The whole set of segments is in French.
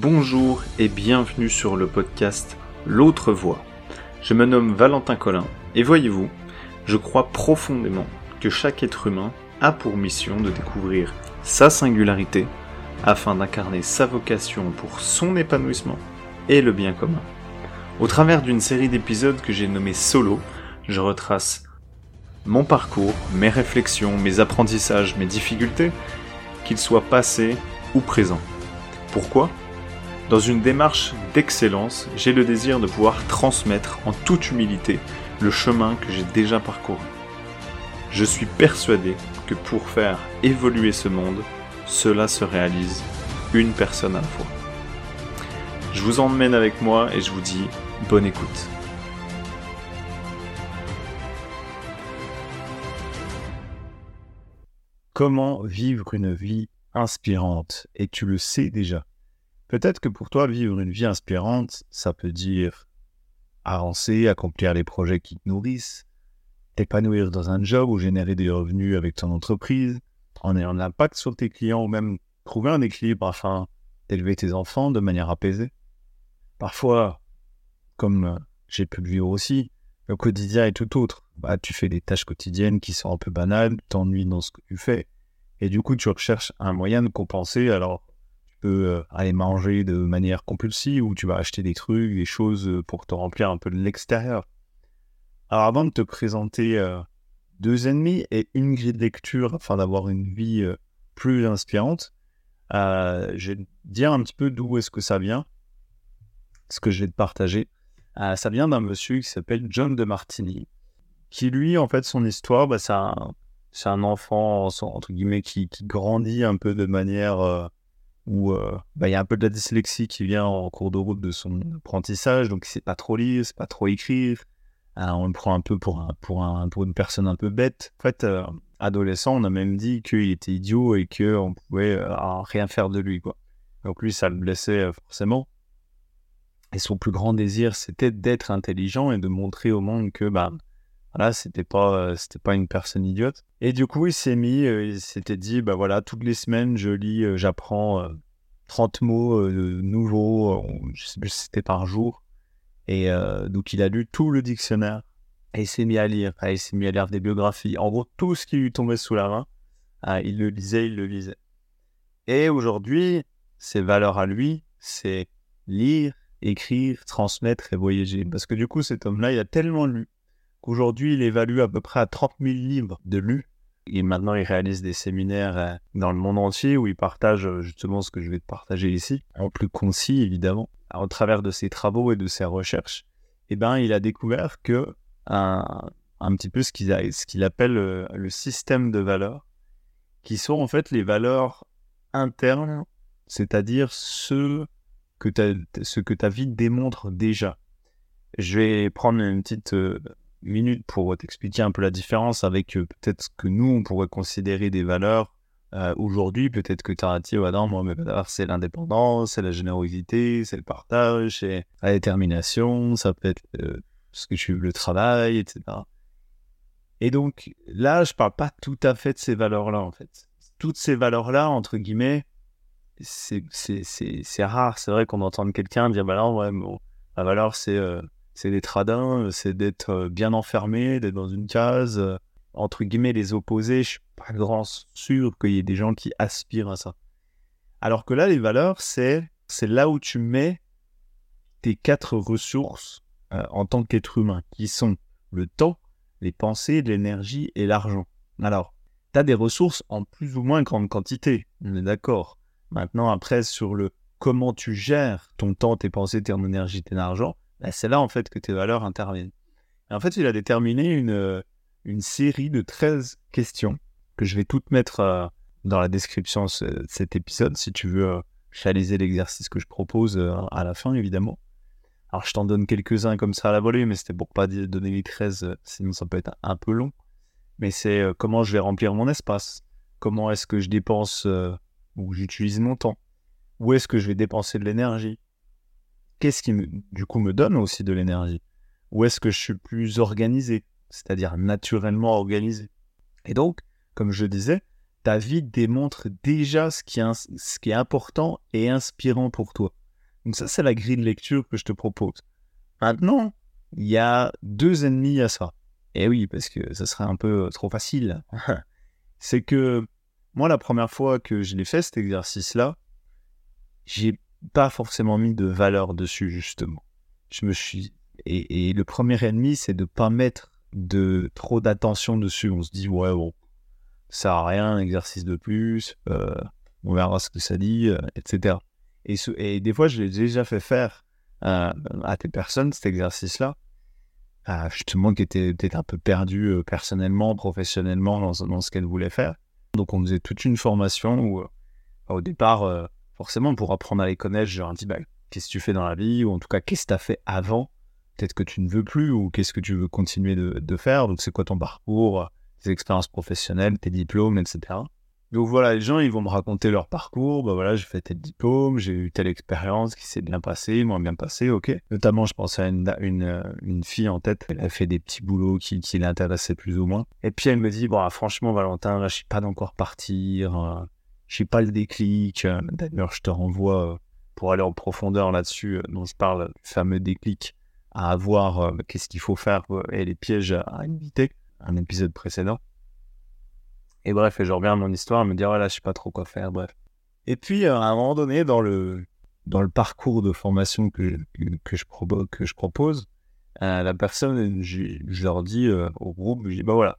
Bonjour et bienvenue sur le podcast L'autre voix. Je me nomme Valentin Collin et voyez-vous, je crois profondément que chaque être humain a pour mission de découvrir sa singularité afin d'incarner sa vocation pour son épanouissement et le bien commun. Au travers d'une série d'épisodes que j'ai nommé Solo, je retrace mon parcours, mes réflexions, mes apprentissages, mes difficultés, qu'ils soient passés ou présents. Pourquoi? Dans une démarche d'excellence, j'ai le désir de pouvoir transmettre en toute humilité le chemin que j'ai déjà parcouru. Je suis persuadé que pour faire évoluer ce monde, cela se réalise une personne à la fois. Je vous emmène avec moi et je vous dis bonne écoute. Comment vivre une vie inspirante? Et tu le sais déjà. Peut-être que pour toi, vivre une vie inspirante, ça peut dire avancer, accomplir les projets qui te nourrissent, t'épanouir dans un job ou générer des revenus avec ton entreprise, en ayant un impact sur tes clients ou même trouver un équilibre afin d'élever tes enfants de manière apaisée. Parfois, comme euh, j'ai pu le vivre aussi, le quotidien est tout autre. Bah, tu fais des tâches quotidiennes qui sont un peu banales, t'ennuies dans ce que tu fais, et du coup tu recherches un moyen de compenser. Alors peux euh, aller manger de manière compulsive ou tu vas acheter des trucs, des choses euh, pour te remplir un peu de l'extérieur. Alors avant de te présenter deux ennemis et une grille de lecture afin d'avoir une vie plus inspirante, je vais te dire un petit peu d'où est-ce que ça vient, ce que je vais te partager. Euh, ça vient d'un monsieur qui s'appelle John de Martini, qui lui, en fait, son histoire, bah, c'est un, enfant, entre guillemets, qui, grandit un peu de manière euh, où euh, bah, il y a un peu de la dyslexie qui vient en cours de route de son apprentissage, donc il sait pas trop lire, sait pas trop écrire. on le prend un peu pour, un, pour, un, pour une personne un peu bête. En fait, adolescent, on a même dit qu'il était idiot et qu'on pouvait rien faire de lui. Quoi. Donc lui, ça le blessait forcément. Et son plus grand désir, c'était d'être intelligent et de montrer au monde que, bah, voilà, c'était pas, euh, c'était pas une personne idiote. Et du coup, il s'est mis, euh, il s'était dit, bah voilà, toutes les semaines, je lis, euh, j'apprends 30 mots nouveaux, je sais plus si c'était par jour. Et donc, il a lu tout le dictionnaire et il s'est mis à lire. il s'est mis à lire des biographies. En gros, tout ce qui lui tombait sous la main, il le lisait, il le lisait. Et aujourd'hui, ses valeurs à lui, c'est lire, écrire, transmettre et voyager. Parce que du coup, cet homme-là, il a tellement lu qu'aujourd'hui, il évalue à peu près à 30 000 livres de lus. Et maintenant, il réalise des séminaires euh, dans le monde entier où il partage euh, justement ce que je vais te partager ici, en plus concis évidemment. Au travers de ses travaux et de ses recherches, eh ben, il a découvert que un, un petit peu ce qu'il appelle euh, le système de valeurs, qui sont en fait les valeurs internes, c'est-à-dire ceux que ce que ta vie démontre déjà. Je vais prendre une petite minute pour t'expliquer un peu la différence avec euh, peut-être ce que nous, on pourrait considérer des valeurs euh, aujourd'hui. Peut-être que dit, ouais, non, moi, mes valeurs, c'est l'indépendance, c'est la générosité, c'est le partage, c'est la détermination, ça peut être ce que tu le travail, etc. Et donc là, je parle pas tout à fait de ces valeurs-là, en fait. Toutes ces valeurs-là, entre guillemets, c'est rare. C'est vrai qu'on entend quelqu'un dire bah non, ouais, bon, la valeur, c'est euh, c'est d'être radin, c'est d'être euh, bien enfermé, d'être dans une case. Euh, entre guillemets, les opposés, je suis pas grand sûr qu'il y ait des gens qui aspirent à ça. Alors que là, les valeurs, c'est là où tu mets tes quatre ressources en tant qu'être humain, qui sont le temps, les pensées, l'énergie et l'argent. Alors, tu as des ressources en plus ou moins grande quantité, on est d'accord. Maintenant, après, sur le comment tu gères ton temps, tes pensées, ton énergie, ton argent, bah, c'est là en fait que tes valeurs interviennent. en fait, il a déterminé une, euh, série de 13 questions que je vais toutes mettre euh, dans la description de cet épisode si tu veux euh, réaliser l'exercice que je propose à la fin, évidemment. Alors, je t'en donne quelques-uns comme ça à la volée, mais c'était pour pas donner les 13, sinon ça peut être un peu long. Mais c'est comment je vais remplir mon espace, comment est-ce que je dépense où j'utilise mon temps? Où est-ce que je vais dépenser de l'énergie? Qu'est-ce qui, du coup, me donne aussi de l'énergie? Où est-ce que je suis plus organisé? C'est-à-dire naturellement organisé. Et donc, comme je disais, ta vie démontre déjà ce qui est, important et inspirant pour toi. Donc ça, c'est la grille de lecture que je te propose. Maintenant, il y a deux ennemis à ça. Et oui, parce que ça serait un peu euh, trop facile. c'est que moi, la première fois que je l'ai fait, cet exercice-là, j'ai pas forcément mis de valeur dessus, justement. Je me suis. Et, le premier ennemi, c'est de pas mettre de trop d'attention dessus. On se dit, ouais, bon, ça a rien, un exercice de plus, euh, on verra ce que ça dit, euh, etc. Et, des fois, je l'ai déjà fait faire à des personnes, cet exercice-là, justement, qui étaient peut-être un peu perdues euh, personnellement, professionnellement dans ce qu'elles voulaient faire. Donc, on faisait toute une formation où, au départ, forcément, pour apprendre à les connaître, je leur dis, bah, qu'est-ce que tu fais dans la vie, ou en tout cas, qu'est-ce que tu as fait avant Peut-être que tu ne veux plus, ou qu'est-ce que tu veux continuer de, faire Donc, c'est quoi ton parcours, tes expériences professionnelles, tes diplômes, etc. Donc voilà, les gens, ils vont me raconter leur parcours. Bah voilà, j'ai fait tel diplôme, j'ai eu telle expérience qui s'est bien passée, moins bien passée, ok. Notamment, je pense à une, une, fille en tête, elle a fait des petits boulots qui, qui l'intéressaient plus ou moins. Et puis elle me dit, bon, franchement, Valentin, là, je suis pas d'encore partir, euh, suis pas le déclic. Euh, d'ailleurs, je te renvoie pour aller en profondeur là-dessus, dont je parle, le fameux déclic à avoir, qu'est-ce qu'il faut faire et les pièges à éviter, un épisode précédent. Et bref, je reviens à mon histoire, me dire, voilà, je sais pas trop quoi faire, bref. Et puis, euh, à un moment donné, dans le, dans le parcours de formation que, que, je, que je propose, euh, la personne, je, leur dis euh, au groupe, je dis, bah voilà,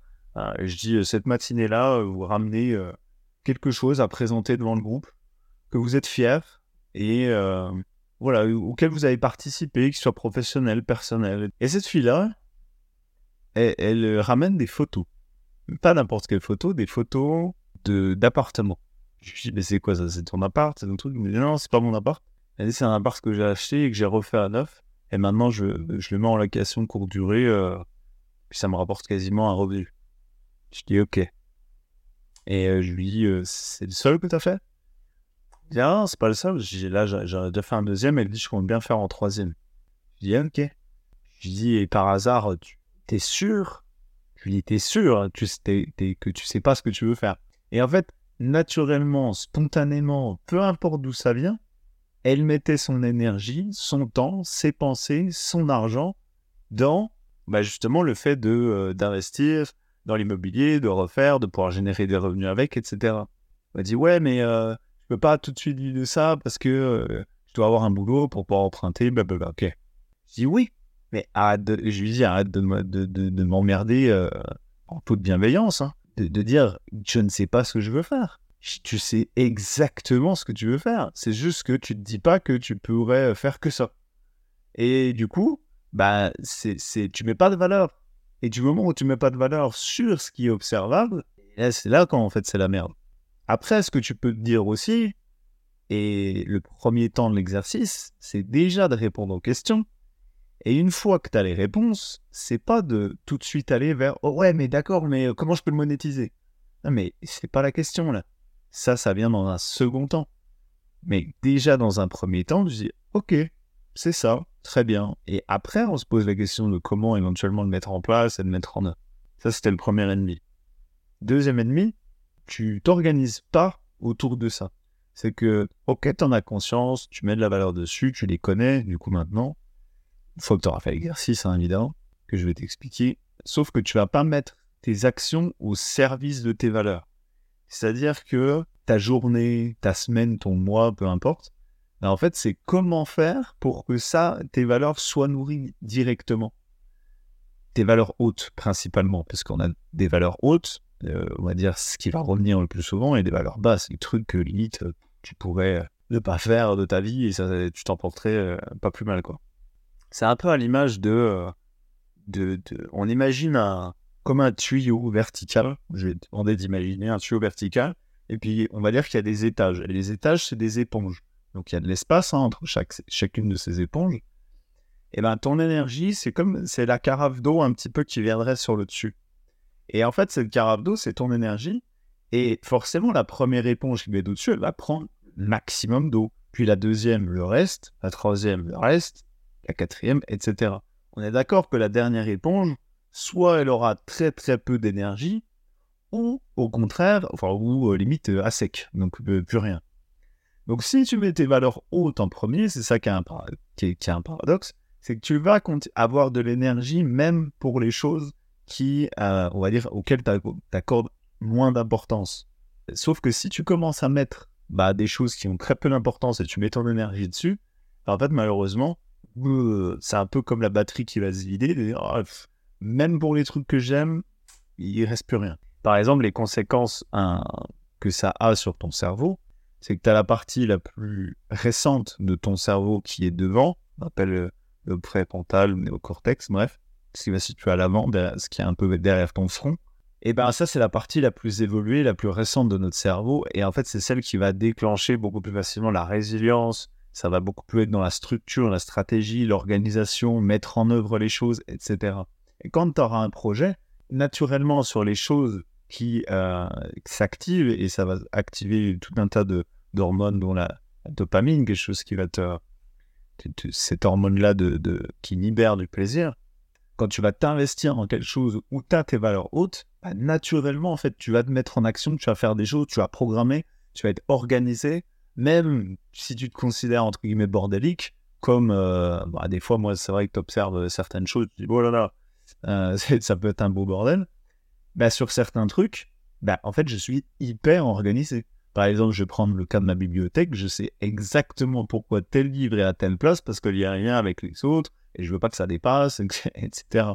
je dis, cette matinée-là, vous ramenez quelque chose à présenter devant le groupe, que vous êtes fier et voilà, auquel vous avez participé, qu'il soit professionnel, personnel. Et cette fille-là, elle ramène des photos pas n'importe quelle photo, des photos de d'appartements. Je dis, mais c'est quoi ça? C'est ton appart? C'est ton truc? Dit, non, c'est pas mon appart. Elle dit, c'est un appart que j'ai acheté et que j'ai refait à neuf. Et maintenant, je, je le mets en location courte durée. Euh, puis ça me rapporte quasiment un revenu. Je dis, ok. Et euh, je lui dis, euh, c'est le seul que tu as fait? Il dit, ah, c'est pas le seul. Là, j'ai déjà fait un deuxième. Elle dit, je compte bien faire en troisième. Je dis, ok. Je lui dis, et par hasard, tu es sûr? Je lui dis, t'es sûr hein, tu, que tu sais pas ce que tu veux faire. Et en fait, naturellement, spontanément, peu importe d'où ça vient, elle mettait son énergie, son temps, ses pensées, son argent dans bah, justement le fait de euh, d'investir dans l'immobilier, de refaire, de pouvoir générer des revenus avec, etc. Elle m'a dit ouais mais euh, je peux pas tout de suite vivre de ça parce que euh, je dois avoir un boulot pour pouvoir emprunter, blablabla. Ok. Je dis oui, mais arrête de, je lui dis arrête de, de, de, m'emmerder euh, en toute bienveillance, hein. de, dire je ne sais pas ce que je veux faire. Tu sais exactement ce que tu veux faire. C'est juste que tu te dis pas que tu pourrais faire que ça. Et du coup, bah, c'est, c'est, tu mets pas de valeur. Et du moment où tu mets pas de valeur sur ce qui est observable, c'est là quand en fait c'est la merde. Après, ce que tu peux te dire aussi, et le premier temps de l'exercice, c'est déjà de répondre aux questions. Et une fois que tu as les réponses, c'est pas de tout de suite aller vers oh ouais, mais d'accord, mais euh, comment je peux le monétiser? Non, mais c'est pas la question là. Ça, ça vient dans un second temps. Mais déjà dans un premier temps, je dis ok, c'est ça, très bien. Et après, on se pose la question de comment éventuellement le mettre en place et le mettre en œuvre. Ça, c'était le premier ennemi. Deuxième ennemi, tu t'organises pas autour de ça. C'est que, ok, tu en as conscience, tu mets de la valeur dessus, tu les connais, du coup maintenant, une fois que tu auras fait l'exercice, hein, évidemment, que je vais t'expliquer. Sauf que tu vas pas mettre tes actions au service de tes valeurs. C'est-à-dire que ta journée, ta semaine, ton mois, peu importe, en fait, c'est comment faire pour que ça, tes valeurs soient nourries directement. Tes valeurs hautes, principalement, parce qu'on a des valeurs hautes, euh, on va dire ce qui va revenir le plus souvent, et des valeurs basses, les trucs que limite tu pourrais ne pas faire de ta vie et ça, tu t'en porterais euh, pas plus mal, quoi. C'est un peu à l'image euh, de, On imagine un, comme un tuyau vertical. Je vais demander d'imaginer un tuyau vertical. Et puis, on va dire qu'il y a des étages. Et les étages, c'est des éponges. Donc, il y a de l'espace entre chacune de ces éponges. Et bien, ton énergie, c'est comme c'est la carafe d'eau un petit peu qui viendrait sur le dessus. Et en fait, cette carafe d'eau, c'est ton énergie. Et forcément, la première éponge qui met au-dessus, elle va prendre maximum d'eau. Puis la deuxième, le reste. La troisième, le reste la quatrième, etc. On est d'accord que la dernière éponge, soit elle aura très très peu d'énergie, ou au contraire, enfin, ou euh, limite euh, à sec, donc euh, plus rien. Donc si tu mets tes valeurs hautes en premier, c'est ça qui est un, paradoxe, c'est que tu vas avoir de l'énergie même pour les choses qui, euh, dire, auxquelles tu accordes moins d'importance. Sauf que si tu commences à mettre bah, des choses qui ont très peu d'importance et tu mets ton énergie dessus, bah, en fait, malheureusement, euh, c'est un peu comme la batterie qui va se vider. Oh, même pour les trucs que j'aime, il reste plus rien. Par exemple, les conséquences que ça a sur ton cerveau, c'est que tu as la partie la plus récente de ton cerveau qui est devant, on appelle le préfrontal, le néocortex, bref, ce qui va situer à l'avant, ce qui est un peu derrière ton front. Et ben ça, c'est la partie la plus évoluée, la plus récente de notre cerveau. Et en fait, c'est celle qui va déclencher beaucoup plus facilement la résilience. Ça va beaucoup plus être dans la structure, la stratégie, l'organisation, mettre en œuvre les choses, etc. Et quand tu auras un projet, naturellement, sur les choses qui euh, s'activent, et ça va activer tout un tas d'hormones, dont la, dopamine, quelque chose qui va te. cette hormone-là de, qui libère du plaisir. Quand tu vas t'investir en quelque chose où tu as tes valeurs hautes, bah, naturellement, en fait, tu vas te mettre en action, tu vas faire des choses, tu vas programmer, tu vas être organisé, même si tu te considères entre guillemets bordélique, comme euh, bah, des fois, moi, c'est vrai que tu observes certaines choses, tu dis, oh là là, euh, ça peut être un beau bordel. Bah, sur certains trucs, bah, en fait, je suis hyper organisé. Par exemple, je vais prendre le cas de ma bibliothèque, je sais exactement pourquoi tel livre est à telle place parce qu'il n'y a rien avec les autres et je veux pas que ça dépasse, etc.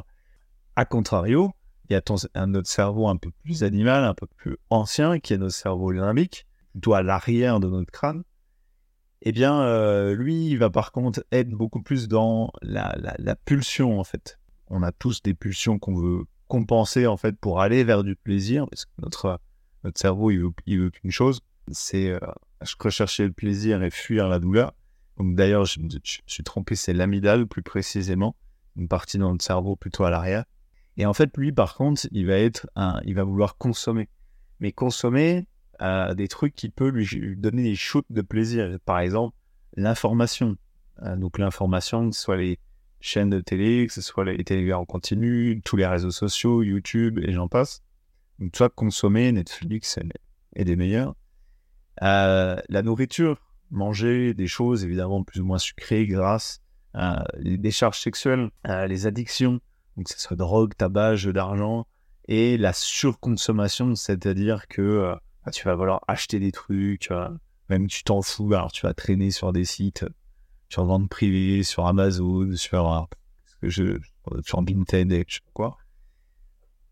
A contrario, il y a un autre cerveau un peu plus animal, un peu plus ancien, qui est notre cerveau limbique, plutôt à l'arrière de notre crâne. Eh bien, euh, lui, il va par contre être beaucoup plus dans la, pulsion, en fait. On a tous des pulsions qu'on veut compenser, en fait, pour aller vers du plaisir, parce que notre, notre cerveau, il veut, veut qu'une chose, c'est euh, rechercher le plaisir et fuir la douleur. Donc d'ailleurs, je, je, suis trompé, c'est l'amidale plus précisément, une partie dans notre cerveau plutôt à l'arrière. Et en fait, lui, par contre, il va être un, il va vouloir consommer, mais consommer euh, des trucs qui peuvent lui donner des shoots de plaisir. Par exemple, l'information. Euh, donc l'information, que ce soit les chaînes de télé, que ce soit les télé en continu, tous les réseaux sociaux, YouTube et j'en passe. Donc toi, consommer Netflix est des meilleurs. Euh, la nourriture, manger des choses évidemment plus ou moins sucrées, grasses, euh, les décharges sexuelles, euh, les addictions, donc que ce soit drogue, tabac, jeu d'argent, et la surconsommation, c'est-à-dire que bah, tu vas vouloir acheter des trucs, même tu t'en fous, alors tu vas traîner sur des sites, sur vente privée, sur Amazon, sur, je, sur Vinted, je sais pas quoi.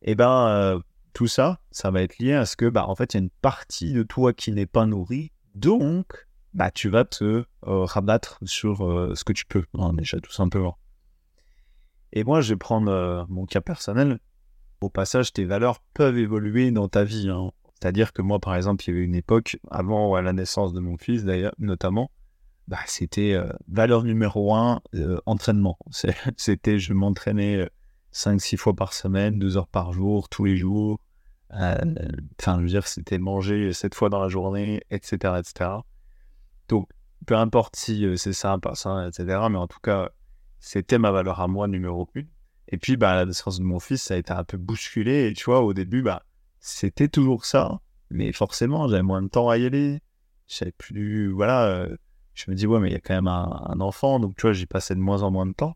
Et eh ben, tout ça, ça va être lié à ce que, bah, en fait, il y a une partie de toi qui n'est pas nourrie. Donc, bah, tu vas te euh, rabattre sur euh, ce que tu peux, hein, déjà, tout simplement. Et moi, je vais prendre euh, mon cas personnel. Au passage, tes valeurs peuvent évoluer dans ta vie. Hein. C'est-à-dire que moi, par exemple, il y avait une époque, avant la naissance de mon fils, d'ailleurs, notamment, bah, c'était valeur numéro un, entraînement. C'était, je m'entraînais 5-6 fois par semaine, 2 heures par jour, tous les jours. Euh, enfin, je veux dire, c'était manger 7 fois dans la journée, etc. etc. Donc, peu importe si euh, c'est ça, pas ça, etc. Mais en tout cas, c'était ma valeur à moi numéro 1. Et puis, bah, la naissance de mon fils, ça a été un peu bousculé. Et tu vois, au début, bah, c'était toujours ça. Mais forcément, j'avais moins de temps à y aller. J'avais plus. Voilà. Euh, je me dis, ouais, mais il y a quand même un, enfant. Donc, tu vois, j'y passais de moins en moins de temps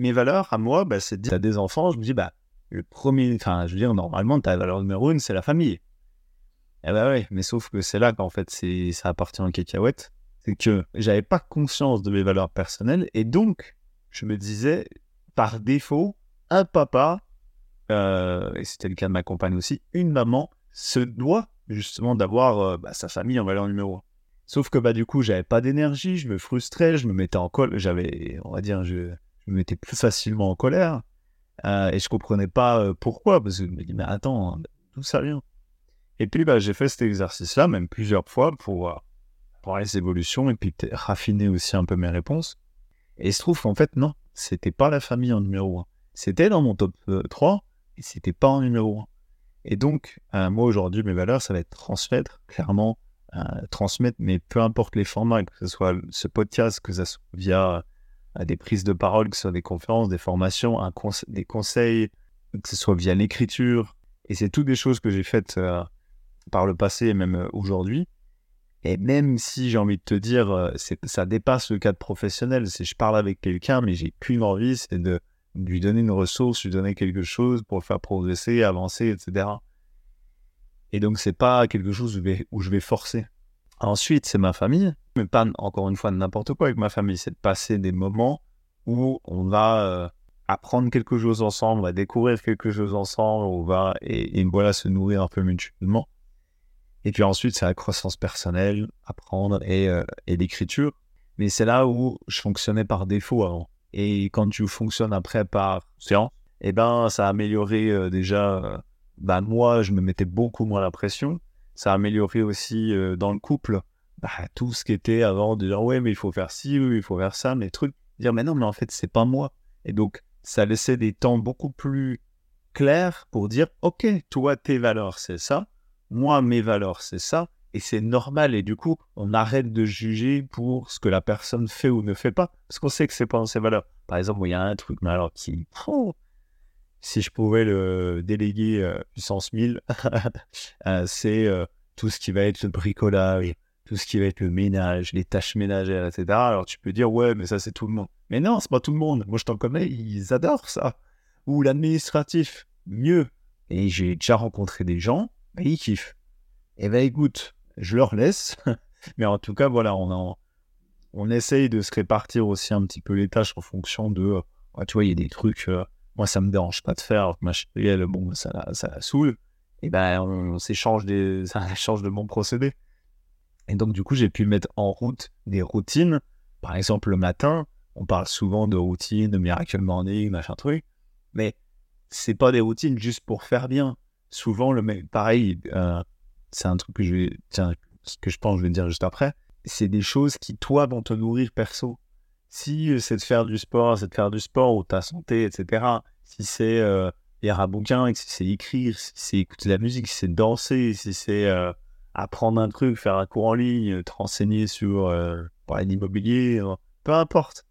mes valeurs à moi, bah, c'est de dire à des enfants, je me dis, bah, le premier, enfin, je veux dire, normalement, ta valeur numéro une, c'est la famille. Eh bah ouais, mais sauf que c'est là qu'en fait, c'est, ça appartient en cacahuète. C'est que j'avais pas conscience de mes valeurs personnelles et donc, je me disais, par défaut, un papa, euh, et c'était le cas de ma compagne aussi, une maman se doit justement d'avoir euh, bah, sa famille en valeur numéro un. Sauf que bah du coup, j'avais pas d'énergie, je me frustrais, je me mettais en col, j'avais, on va dire, je, me mettais plus facilement en colère. Euh, et je comprenais pas euh, pourquoi, parce que je me dis, mais attends, d'où ça vient? Et puis, bah, j'ai fait cet exercice-là, même plusieurs fois, pour euh, voir les évolutions et puis raffiner aussi un peu mes réponses. Et il se trouve qu'en fait, non, c'était pas la famille en numéro 1. C'était dans mon top 3, et c'était pas en numéro 1. Et donc, moi, aujourd'hui, mes valeurs, ça va être transmettre, clairement, transmettre, mais peu importe les formats, que ce soit ce podcast, que ce soit via à des prises de parole, que ce soit des conférences, des formations, des conseils, que ce soit via l'écriture. Et c'est toutes des choses que j'ai faites euh, par le passé et même euh, aujourd'hui. Et même si j'ai envie de te dire, euh, ça dépasse le cadre professionnel, c'est je parle avec quelqu'un, mais j'ai qu'une envie, c'est de lui donner une ressource, lui donner quelque chose pour le faire progresser, avancer, etc. Et donc, c'est pas quelque chose où je vais, forcer. Ensuite, c'est ma famille, mais pas encore une fois n'importe quoi avec ma famille, c'est de passer des moments où on va euh, apprendre quelque chose ensemble, on va découvrir quelque chose ensemble, on va et, voilà se nourrir un peu mutuellement. Et puis ensuite, c'est la croissance personnelle, apprendre et, euh, et l'écriture. Mais c'est là où je fonctionnais par défaut avant. Et quand tu fonctionnes après par séance, eh ben, ça a amélioré euh, déjà. Bah, moi, je me mettais beaucoup moins la pression. Ça a amélioré aussi dans le couple bah, tout ce qui était avant de dire ouais, mais il faut faire ci, il faut faire ça, mais trucs. Dire mais non, mais en fait, c'est pas moi. Et donc, ça laissait des temps beaucoup plus clairs pour dire ok, toi, tes valeurs, c'est ça. Moi, mes valeurs, c'est ça. Et c'est normal. Et du coup, on arrête de juger pour ce que la personne fait ou ne fait pas. Parce qu'on sait que c'est pas dans ses valeurs. Par exemple, il y a un truc, mais alors qui. Oh, si je pouvais le déléguer euh, puissance 1000, euh, c'est euh, tout ce qui va être le bricolage, tout ce qui va être le ménage, les tâches ménagères, etc. Alors tu peux dire, ouais, mais ça c'est tout le monde. Mais non, c'est pas tout le monde. Moi je t'en connais, ils adorent ça. Ou l'administratif, mieux. Et j'ai déjà rencontré des gens, bah, ils kiffent. Et eh ben écoute, je leur laisse. mais en tout cas, voilà, on, en, on essaye de se répartir aussi un petit peu les tâches en fonction de, tu vois, il y a des trucs, euh, moi ça me dérange pas de faire, ma chérie, bon, ça la, ça la saoule. Et ben on, s'échange des, ça change de mon procédé. Et donc, du coup, j'ai pu mettre en route des routines. Par exemple, le matin, on parle souvent de routines, de miracle morning, machin truc. Mais c'est pas des routines juste pour faire bien. Souvent, le pareil, euh, c'est un truc que je tiens, ce que je pense, je vais dire juste après. C'est des choses qui, toi, vont te nourrir perso. Si euh, c'est de faire du sport, c'est de faire du sport ou ta santé, etc. Si c'est euh, lire un bouquin, si c'est écrire, si c'est écouter de la musique, si c'est danser, si c'est apprendre un truc, faire un cours en ligne, te renseigner sur euh, l'immobilier, euh, peu importe.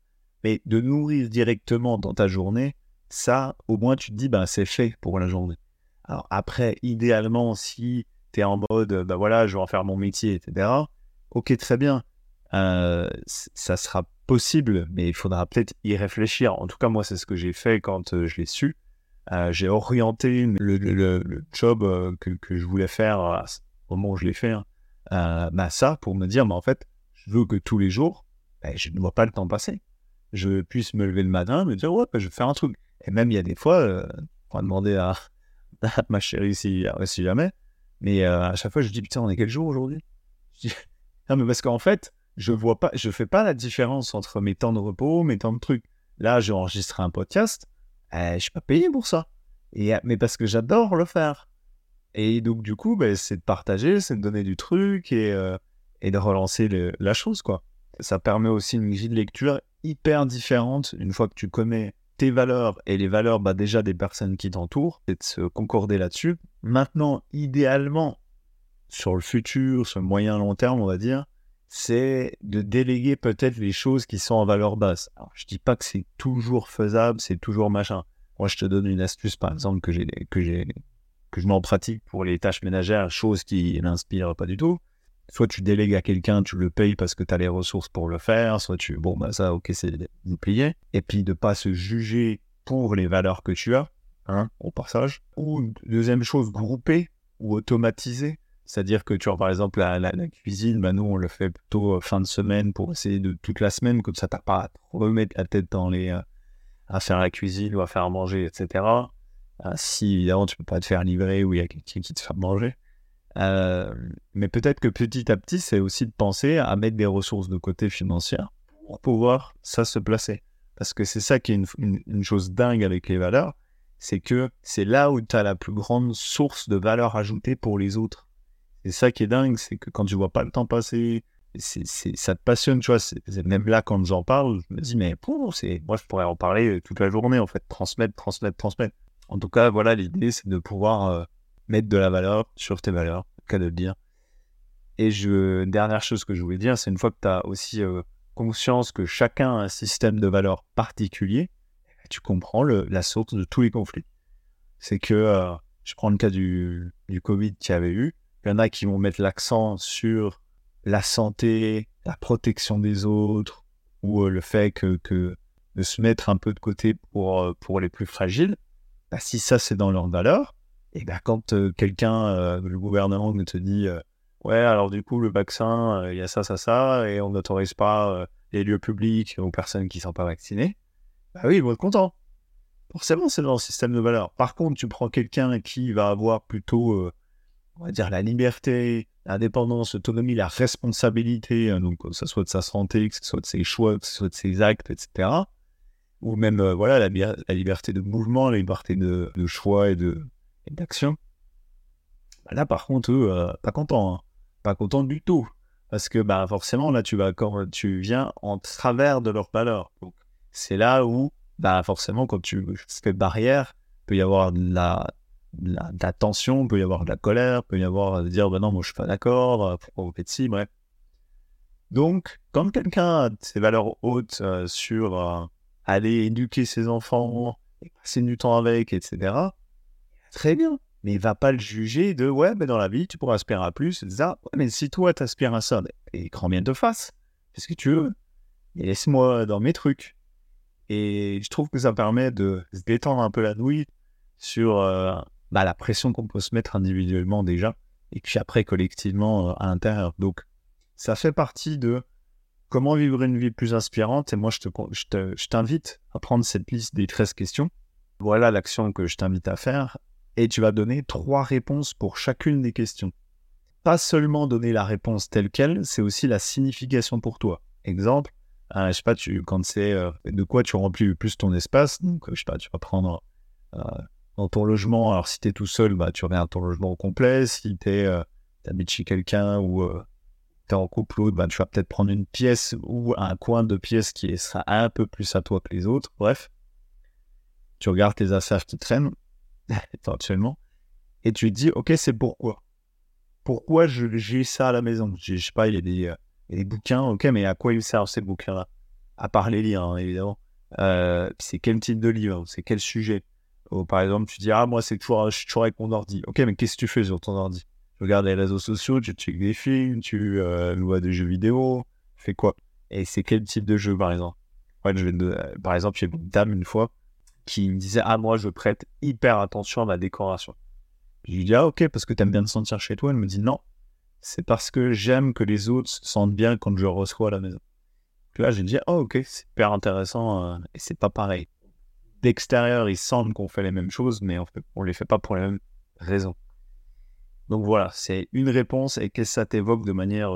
Mais de nourrir directement dans ta journée, ça, au moins, tu te dis, ben, c'est fait pour la journée. Alors après, idéalement, si tu es en mode, ben voilà, je vais en faire mon métier, etc., ok, très bien. Euh, ça sera possible, mais il faudra peut-être y réfléchir. En tout cas, moi, c'est ce que j'ai fait quand euh, je l'ai su. j'ai orienté le, job que, que, je voulais faire au moment où je l'ai fait, hein, euh, bah, ça pour me dire, mais en fait, je veux que tous les jours, bah, je ne vois pas le temps passer. Je puisse me lever le matin, me dire, ouais, bah, je vais faire un truc. Et même, il y a des fois, euh, on va demander à, ma chérie si, jamais, mais euh, à chaque fois, je dis, putain, on est quel jour aujourd'hui? Non, mais parce qu'en fait, je vois pas, je fais pas la différence entre mes temps de repos, mes temps de trucs. Là, j'ai enregistré un podcast, eh, je suis pas payé pour ça. Et, mais parce que j'adore le faire. Et donc, du coup, bah, c'est de partager, c'est de donner du truc et, euh, et de relancer la chose, quoi. Ça permet aussi une grille de lecture hyper différente une fois que tu connais tes valeurs et les valeurs bah, déjà des personnes qui t'entourent, c'est de se concorder là-dessus. Maintenant, idéalement, sur le futur, sur le moyen long terme, on va dire, c'est de déléguer peut-être les choses qui sont en valeur basse. Alors, je dis pas que c'est toujours faisable, c'est toujours machin. Moi, je te donne une astuce, par exemple, que j'ai que j'ai que je mets en pratique pour les tâches ménagères, chose qui n'inspire pas du tout. Soit tu délègues à quelqu'un, tu le payes parce que tu as les ressources pour le faire, soit tu, bon, bah ça, ok, c'est payer. Et puis de pas se juger pour les valeurs que tu as, hein, au passage. Ou deuxième chose, grouper ou automatiser. C'est-à-dire que tu vois, par exemple, la, cuisine, bah nous, on le fait plutôt fin de semaine pour essayer de toute la semaine, comme ça, t'as pas à remettre la tête dans les, à faire la cuisine ou à faire manger, etc. Ah, si évidemment tu peux pas te faire livrer ou il y a quelqu'un qui te fait manger. Mais peut-être que petit à petit, c'est aussi de penser à mettre des ressources de côté financières pour pouvoir ça se placer. Parce que c'est ça qui est une, chose dingue avec les valeurs, c'est que c'est là où tu as la plus grande source de valeur ajoutée pour les autres. C'est ça qui est dingue, c'est que quand tu vois pas le temps passer, ça te passionne, tu vois. Même là, quand j'en parle, je me dis, mais c'est, moi, je pourrais en parler toute la journée, en fait, transmettre, transmettre, transmettre. En tout cas, voilà, l'idée, c'est de pouvoir euh, mettre de la valeur sur tes valeurs, cas de le dire. Et je, dernière chose que je voulais dire, c'est une fois que tu as aussi euh, conscience que chacun a un système de valeurs particulier, tu comprends la source de tous les conflits. C'est que, euh, je prends le cas du, du Covid qu'il y avait eu, il y en a qui vont mettre l'accent sur la santé, la protection des autres, ou le fait que, de se mettre un peu de côté pour, pour les plus fragiles, bah, si ça c'est dans leurs valeurs, et ben quand quelqu'un, le gouvernement te dit ouais alors du coup le vaccin, il y a ça, ça, ça, et on n'autorise pas les lieux publics aux personnes qui ne sont pas vaccinées, bah oui, ils vont être contents. Forcément, c'est dans le système de valeurs. Par contre, tu prends quelqu'un qui va avoir plutôt, on va dire, la liberté, l'indépendance, l'autonomie, la responsabilité, hein, donc que ce soit de sa santé, que ce soit de ses choix, que ce soit de ses actes, etc. Ou même, voilà, la, liberté de mouvement, la liberté de, choix et d'action. Bah là, par contre, eux, euh, pas contents. Hein. Pas contents du tout. Parce que bah, forcément, là, tu, vas, quand tu viens en travers de leurs valeurs. C'est là où, bah, forcément, quand tu fais barrière, peut y avoir de la, de la, tension, peut y avoir de la colère, peut y avoir de dire, bah non, moi, je suis pas d'accord, euh, pourquoi vous faites ci, bref. Donc, quand quelqu'un a ses valeurs hautes euh, sur aller éduquer ses enfants, passer du temps avec, etc., très bien. Mais il va pas le juger de ouais, mais dans la vie, tu pourras aspirer à plus, etc. mais si toi, tu aspires à ça, et grand bien te fasse. Qu'est-ce que tu veux Et laisse-moi dans mes trucs. Et je trouve que ça permet de se détendre un peu la nouille sur euh, bah, la pression qu'on peut se mettre individuellement déjà, et puis après collectivement euh, à l'intérieur. Donc, ça fait partie de comment vivre une vie plus inspirante. Et moi, je, te, je t'invite à prendre cette liste des 13 questions. Voilà l'action que je t'invite à faire et tu vas donner trois réponses pour chacune des questions. Pas seulement donner la réponse telle qu'elle, c'est aussi la signification pour toi. Exemple, euh, je sais pas, tu, quand c'est euh, de quoi tu remplis le plus ton espace, donc je sais pas, tu vas prendre euh, dans ton logement, alors si tu es tout seul, bah, tu reviens à ton logement complet, si tu es habites chez quelqu'un ou tu es en couple, bah, tu vas peut-être prendre une pièce ou un coin de pièce qui sera un peu plus à toi que les autres, bref. Tu regardes tes affaires qui traînent, éventuellement, et tu te dis, ok, c'est pourquoi? Pourquoi j'ai ça à la maison? Je sais pas, il y, a des, des bouquins, ok, mais à quoi ils servent ces bouquins-là? À part les lire, hein, évidemment. Euh, c'est quel type de livre? C'est quel sujet? Par exemple, tu dis, ah, moi, c'est toujours, je suis toujours avec mon ordi. Ok, mais qu'est-ce que tu fais sur ton ordi? Tu regardes les réseaux sociaux, tu check des films, tu euh, vois des jeux vidéo, tu fais quoi? Et c'est quel type de jeu, par exemple? Je vais Par exemple, j'ai une dame une fois, qui me disait Ah, moi, je prête hyper attention à ma décoration. je lui dis Ah, ok, parce que tu aimes bien te sentir chez toi. Elle me dit Non, c'est parce que j'aime que les autres se sentent bien quand je reçois à la maison. Puis là, j'ai dit Oh, ok, c'est hyper intéressant euh, et c'est pas pareil. D'extérieur, ils sentent qu'on fait les mêmes choses, mais on ne les fait pas pour les mêmes raisons. Donc voilà, c'est une réponse et qu'est-ce que ça t'évoque de manière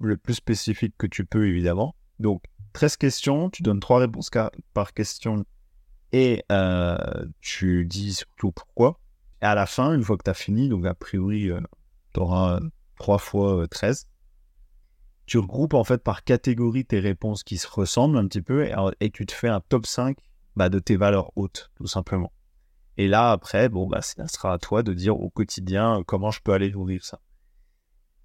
le plus spécifique que tu peux, évidemment. Donc, 13 questions, tu donnes 3 réponses par question et euh, tu dis surtout pourquoi. Et à la fin, une fois que tu as fini, donc a priori, euh, tu auras 3 fois 13, euh, tu regroupes en fait par catégorie tes réponses qui se ressemblent un petit peu et, tu te fais un top 5 bah, de tes valeurs hautes, tout simplement. Et là, après, bon, bah, ça sera à toi de dire au quotidien comment je peux aller nourrir ça.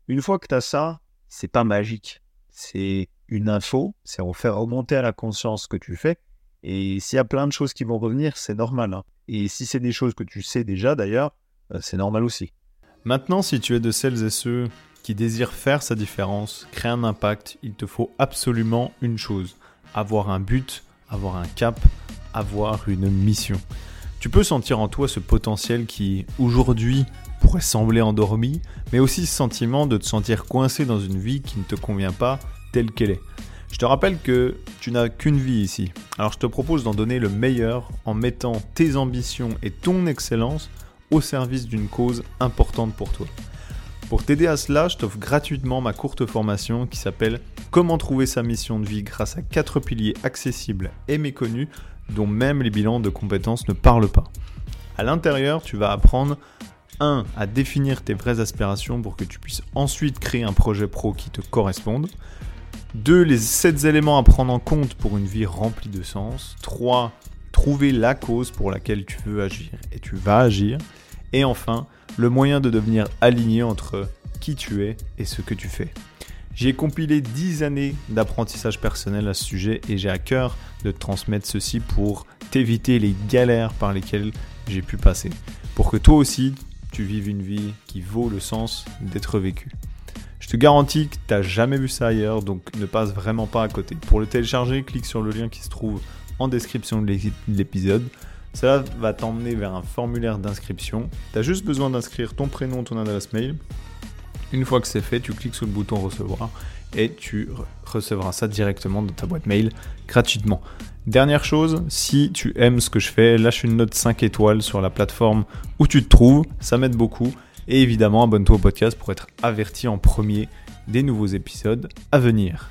Une fois que tu as ça, c'est pas magique. C'est une info, c'est en faire augmenter à la conscience que tu fais et s'il y a plein de choses qui vont revenir, c'est normal. Hein. Et si c'est des choses que tu sais déjà d'ailleurs, euh, c'est normal aussi. Maintenant, si tu es de celles et ceux qui désirent faire sa différence, créer un impact, il te faut absolument une chose. Avoir un but, avoir un cap, avoir une mission. Tu peux sentir en toi ce potentiel qui, aujourd'hui, pourrait sembler endormi, mais aussi ce sentiment de te sentir coincé dans une vie qui ne te convient pas telle qu'elle est. Je te rappelle que tu n'as qu'une vie ici. Alors je te propose d'en donner le meilleur en mettant tes ambitions et ton excellence au service d'une cause importante pour toi. Pour t'aider à cela, je t'offre gratuitement ma courte formation qui s'appelle Comment trouver sa mission de vie grâce à quatre piliers accessibles et méconnus dont même les bilans de compétences ne parlent pas. À l'intérieur, tu vas apprendre 1. à définir tes vraies aspirations pour que tu puisses ensuite créer un projet pro qui te corresponde. 2. Les 7 éléments à prendre en compte pour une vie remplie de sens. 3. Trouver la cause pour laquelle tu veux agir et tu vas agir. Et enfin, le moyen de devenir aligné entre qui tu es et ce que tu fais. J'ai compilé 10 années d'apprentissage personnel à ce sujet et j'ai à cœur de te transmettre ceci pour t'éviter les galères par lesquelles j'ai pu passer. Pour que toi aussi, tu vives une vie qui vaut le sens d'être vécue. Je te garantis que tu n'as jamais vu ça ailleurs, donc ne passe vraiment pas à côté. Pour le télécharger, clique sur le lien qui se trouve en description de l'épisode. Ça va t'emmener vers un formulaire d'inscription. Tu as juste besoin d'inscrire ton prénom, ton adresse mail. Une fois que c'est fait, tu cliques sur le bouton recevoir et tu recevras ça directement dans ta boîte mail gratuitement. Dernière chose, si tu aimes ce que je fais, lâche une note 5 étoiles sur la plateforme où tu te trouves, ça m'aide beaucoup. Et évidemment, abonne-toi au podcast pour être averti en premier des nouveaux épisodes à venir.